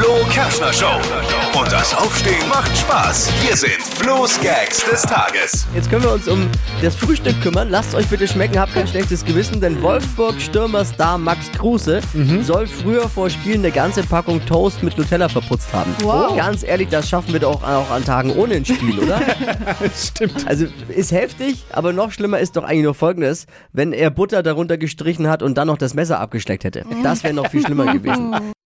Flo Kerschner Show. Und das Aufstehen macht Spaß. Hier sind Flo's Gags des Tages. Jetzt können wir uns um das Frühstück kümmern. Lasst euch bitte schmecken, habt kein schlechtes Gewissen, denn Wolfsburg-Stürmerstar Max Kruse soll früher vor Spielen eine ganze Packung Toast mit Nutella verputzt haben. Wow. Ganz ehrlich, das schaffen wir doch auch an Tagen ohne ein Spiel, oder? Stimmt. Also ist heftig, aber noch schlimmer ist doch eigentlich nur folgendes, wenn er Butter darunter gestrichen hat und dann noch das Messer abgeschleckt hätte. Das wäre noch viel schlimmer gewesen.